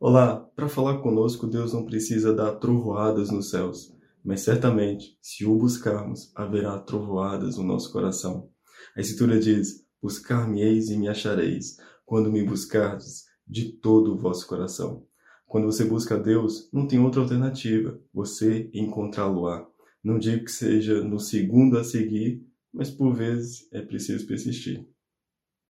Olá, para falar conosco, Deus não precisa dar trovoadas nos céus, mas certamente, se o buscarmos, haverá trovoadas no nosso coração. A Escritura diz: Buscar-me-eis e me achareis, quando me buscardes de todo o vosso coração. Quando você busca Deus, não tem outra alternativa, você encontrá-lo-á. Não digo que seja no segundo a seguir, mas por vezes é preciso persistir.